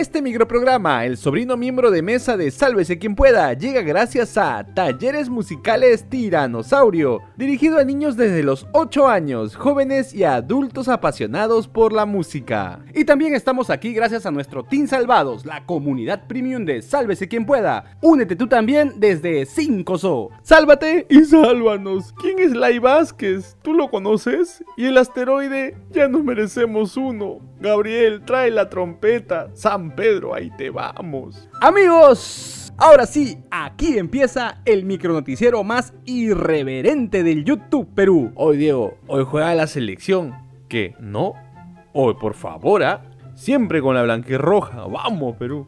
Este microprograma, el sobrino miembro de mesa de Sálvese quien pueda, llega gracias a Talleres Musicales Tiranosaurio, dirigido a niños desde los 8 años, jóvenes y adultos apasionados por la música. Y también estamos aquí gracias a nuestro Team Salvados, la comunidad premium de Sálvese quien pueda. Únete tú también desde 5SO. Sálvate y sálvanos. ¿Quién es Lai Vázquez? ¿Tú lo conoces? Y el asteroide, ya nos merecemos uno. Gabriel, trae la trompeta. San Pedro, ahí te vamos. Amigos, ahora sí, aquí empieza el micronoticiero más irreverente del YouTube Perú. Hoy Diego, hoy juega la selección. ¿Qué? ¿No? Hoy, por favor, ¿ah? Siempre con la blanquirroja. Vamos, Perú.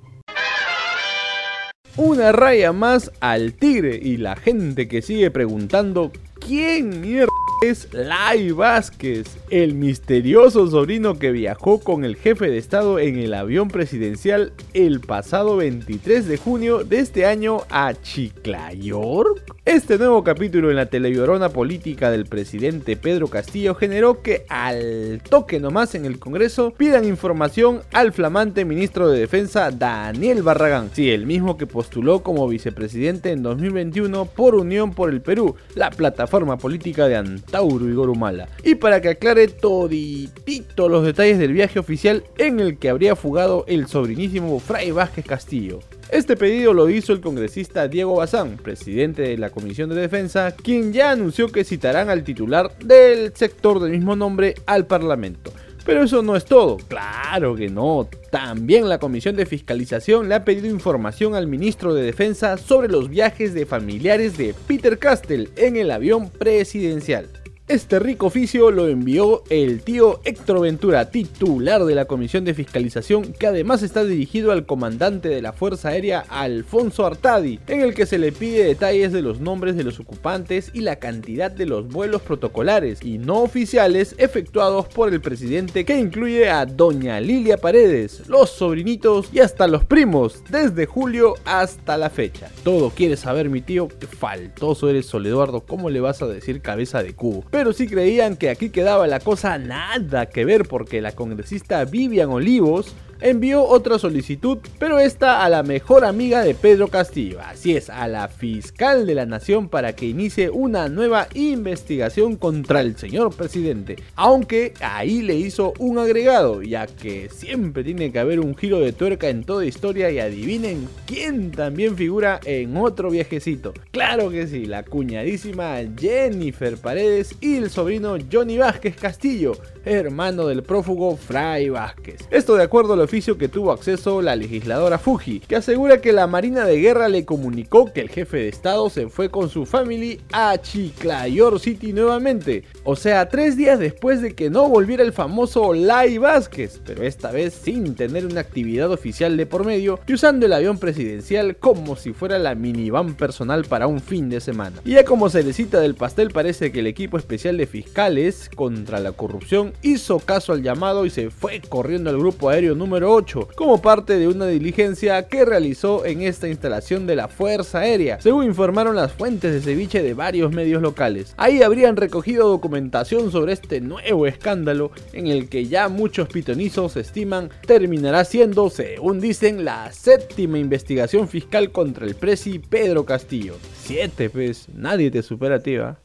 Una raya más al tigre y la gente que sigue preguntando ¿Quién mierda es Lai Vázquez? El misterioso sobrino que viajó con el jefe de Estado en el avión presidencial el pasado 23 de junio de este año a Chiclayor. Este nuevo capítulo en la televisión política del presidente Pedro Castillo generó que al toque nomás en el Congreso pidan información al flamante ministro de Defensa Daniel Barragán, sí, el mismo que postuló como vicepresidente en 2021 por Unión por el Perú, la plataforma política de Antauro y Gorumala. Y para que aclare toditito los detalles del viaje oficial en el que habría fugado el sobrinísimo Fray Vázquez Castillo. Este pedido lo hizo el congresista Diego Bazán, presidente de la Comisión de Defensa, quien ya anunció que citarán al titular del sector del mismo nombre al Parlamento. Pero eso no es todo, claro que no. También la Comisión de Fiscalización le ha pedido información al ministro de Defensa sobre los viajes de familiares de Peter Castell en el avión presidencial. Este rico oficio lo envió el tío Héctor Ventura, titular de la Comisión de Fiscalización, que además está dirigido al comandante de la Fuerza Aérea Alfonso Artadi, en el que se le pide detalles de los nombres de los ocupantes y la cantidad de los vuelos protocolares y no oficiales efectuados por el presidente, que incluye a doña Lilia Paredes, los sobrinitos y hasta los primos, desde julio hasta la fecha. Todo quiere saber mi tío, que faltoso eres Soleduardo, ¿cómo le vas a decir cabeza de cubo? Pero sí creían que aquí quedaba la cosa nada que ver porque la congresista Vivian Olivos envió otra solicitud, pero esta a la mejor amiga de Pedro Castillo, así es, a la fiscal de la nación para que inicie una nueva investigación contra el señor presidente, aunque ahí le hizo un agregado, ya que siempre tiene que haber un giro de tuerca en toda historia y adivinen quién también figura en otro viajecito. Claro que sí, la cuñadísima Jennifer Paredes y el sobrino Johnny Vázquez Castillo, hermano del prófugo Fray Vázquez. Esto de acuerdo lo que tuvo acceso la legisladora Fuji, que asegura que la Marina de Guerra le comunicó que el jefe de Estado se fue con su family a Chiclayor City nuevamente, o sea, tres días después de que no volviera el famoso Lai Vázquez, pero esta vez sin tener una actividad oficial de por medio y usando el avión presidencial como si fuera la minivan personal para un fin de semana. Y ya como se le cita del pastel parece que el equipo especial de fiscales contra la corrupción hizo caso al llamado y se fue corriendo al grupo aéreo número 8, como parte de una diligencia que realizó en esta instalación de la Fuerza Aérea, según informaron las fuentes de ceviche de varios medios locales. Ahí habrían recogido documentación sobre este nuevo escándalo en el que ya muchos pitonizos estiman terminará siendo, según dicen, la séptima investigación fiscal contra el presi Pedro Castillo. Siete, pues, nadie te supera, tío.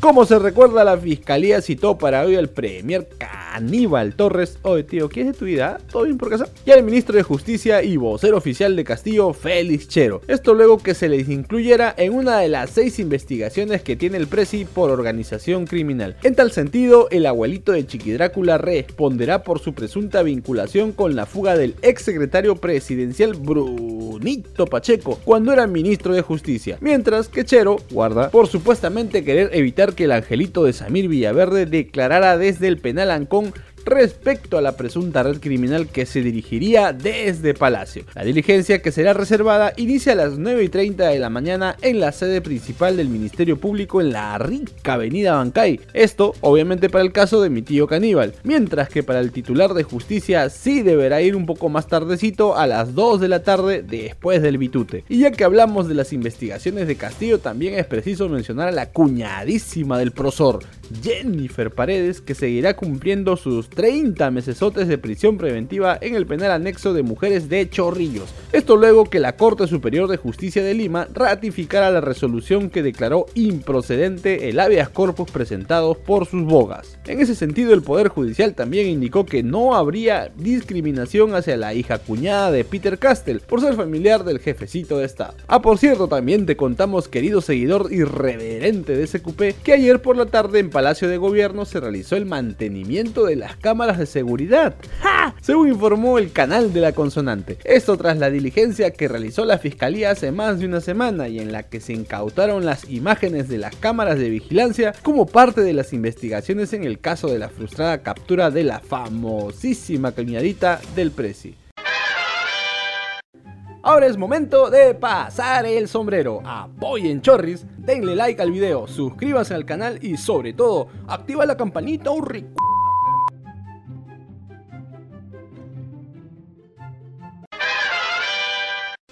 Como se recuerda, la fiscalía citó para hoy al Premier Aníbal Torres. Oye, tío, ¿qué es de tu vida? ¿Todo bien por casa? Y al ministro de Justicia y vocero oficial de Castillo, Félix Chero. Esto luego que se les incluyera en una de las seis investigaciones que tiene el Presi por organización criminal. En tal sentido, el abuelito de Chiqui Drácula responderá por su presunta vinculación con la fuga del ex secretario presidencial Brunito Pacheco cuando era ministro de Justicia. Mientras que Chero guarda por supuestamente querer evitar que el angelito de Samir Villaverde declarara desde el penal Ancón respecto a la presunta red criminal que se dirigiría desde Palacio. La diligencia que será reservada inicia a las 9 y 30 de la mañana en la sede principal del Ministerio Público en la rica avenida Bancay. Esto obviamente para el caso de mi tío caníbal, mientras que para el titular de justicia sí deberá ir un poco más tardecito a las 2 de la tarde después del bitute. Y ya que hablamos de las investigaciones de Castillo, también es preciso mencionar a la cuñadísima del prosor, Jennifer Paredes, que seguirá cumpliendo sus 30 mesesotes de prisión preventiva en el penal anexo de mujeres de Chorrillos. Esto luego que la Corte Superior de Justicia de Lima ratificara la resolución que declaró improcedente el habeas corpus presentado por sus bogas. En ese sentido, el Poder Judicial también indicó que no habría discriminación hacia la hija cuñada de Peter Castell por ser familiar del jefecito de Estado. Ah, por cierto, también te contamos, querido seguidor irreverente de SQP, que ayer por la tarde en Palacio de Gobierno se realizó el mantenimiento de las cámaras de seguridad. ¡Ja! Según informó el canal de la consonante. Esto tras la diligencia que realizó la fiscalía hace más de una semana y en la que se incautaron las imágenes de las cámaras de vigilancia como parte de las investigaciones en el caso de la frustrada captura de la famosísima cañadita del Prezi. Ahora es momento de pasar el sombrero. Apoyen Chorris, denle like al video, suscríbanse al canal y sobre todo, activa la campanita un.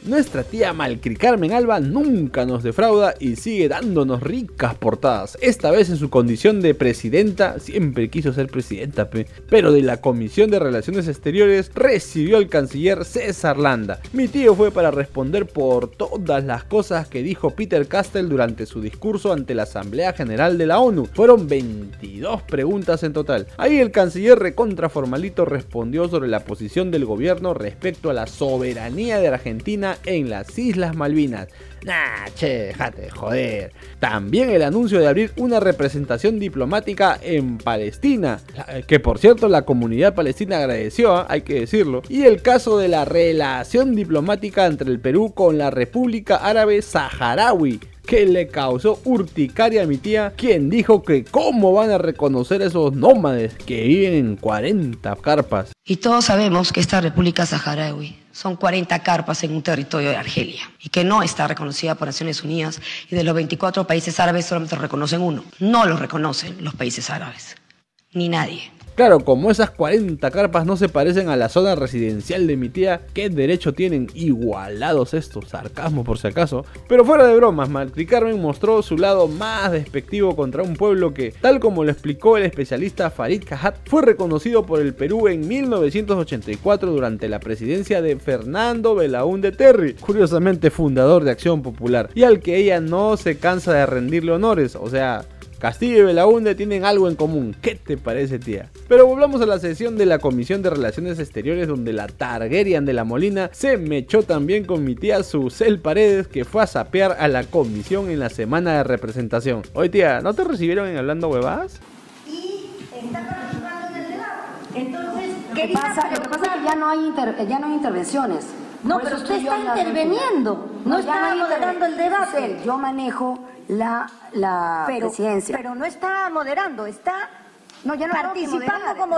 Nuestra tía Malcri Carmen Alba nunca nos defrauda y sigue dándonos ricas portadas. Esta vez en su condición de presidenta, siempre quiso ser presidenta, pero de la Comisión de Relaciones Exteriores recibió al canciller César Landa. Mi tío fue para responder por todas las cosas que dijo Peter Castell durante su discurso ante la Asamblea General de la ONU. Fueron 22 preguntas en total. Ahí el canciller recontra formalito respondió sobre la posición del gobierno respecto a la soberanía de Argentina en las Islas Malvinas. Nah, che, déjate joder. También el anuncio de abrir una representación diplomática en Palestina, que por cierto la comunidad palestina agradeció, ¿ah? hay que decirlo. Y el caso de la relación diplomática entre el Perú con la República Árabe Saharaui que le causó urticaria a mi tía, quien dijo que cómo van a reconocer esos nómades que viven en 40 carpas. Y todos sabemos que esta República Saharaui son 40 carpas en un territorio de Argelia y que no está reconocida por Naciones Unidas y de los 24 países árabes solamente reconocen uno. No lo reconocen los países árabes, ni nadie. Claro, como esas 40 carpas no se parecen a la zona residencial de mi tía, ¿qué derecho tienen igualados estos? Sarcasmo por si acaso. Pero fuera de bromas, Malcri Carmen mostró su lado más despectivo contra un pueblo que, tal como lo explicó el especialista Farid Kahat, fue reconocido por el Perú en 1984 durante la presidencia de Fernando Belaúnde Terry, curiosamente fundador de Acción Popular, y al que ella no se cansa de rendirle honores, o sea, Castillo y Belaunde tienen algo en común. ¿Qué te parece, tía? Pero volvamos a la sesión de la Comisión de Relaciones Exteriores donde la Targaryen de la Molina se mechó también con mi tía Susel Paredes que fue a sapear a la comisión en la semana de representación. Oye, tía, ¿no te recibieron en Hablando Huevadas? Y está participando en el debate. Entonces, que, pasa, lo que pasa es que ya no hay, ya no hay intervenciones. No, pero usted está interviniendo, no, está moderando el debate. yo manejo la, la presidencia. Pero no está moderando, está no, ya no participando como,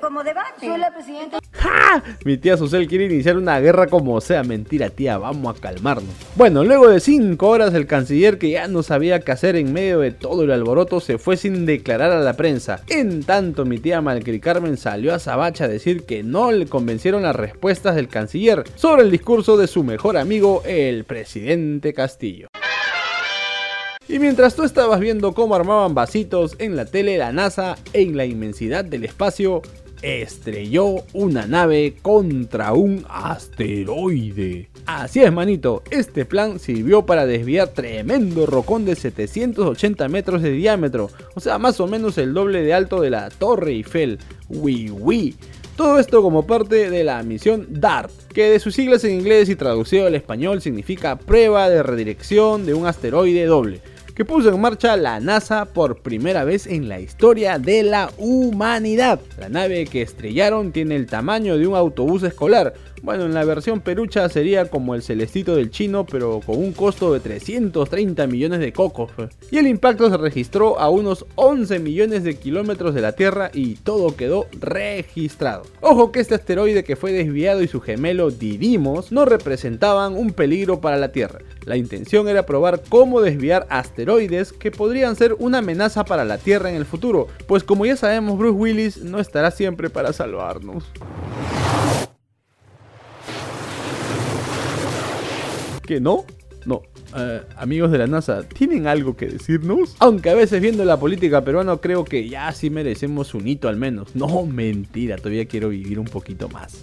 como debate. Soy la presidenta. ¡Ja! Mi tía Susel quiere iniciar una guerra como sea. Mentira, tía, vamos a calmarnos. Bueno, luego de 5 horas, el canciller que ya no sabía qué hacer en medio de todo el alboroto se fue sin declarar a la prensa. En tanto, mi tía Malcri Carmen salió a Sabacha a decir que no le convencieron las respuestas del canciller sobre el discurso de su mejor amigo, el presidente Castillo. Y mientras tú estabas viendo cómo armaban vasitos en la tele, la NASA, en la inmensidad del espacio, estrelló una nave contra un asteroide. Así es, manito, este plan sirvió para desviar tremendo rocón de 780 metros de diámetro, o sea, más o menos el doble de alto de la Torre Eiffel. Wii Wii. Todo esto como parte de la misión DART, que de sus siglas en inglés y traducido al español significa prueba de redirección de un asteroide doble que puso en marcha la NASA por primera vez en la historia de la humanidad. La nave que estrellaron tiene el tamaño de un autobús escolar, bueno, en la versión perucha sería como el celestito del chino, pero con un costo de 330 millones de cocos. Y el impacto se registró a unos 11 millones de kilómetros de la Tierra y todo quedó registrado. Ojo que este asteroide que fue desviado y su gemelo Didymos no representaban un peligro para la Tierra. La intención era probar cómo desviar asteroides que podrían ser una amenaza para la Tierra en el futuro, pues como ya sabemos Bruce Willis no estará siempre para salvarnos. ¿Que no? No, eh, amigos de la NASA, ¿tienen algo que decirnos? Aunque a veces viendo la política peruana creo que ya sí merecemos un hito al menos. No, mentira, todavía quiero vivir un poquito más.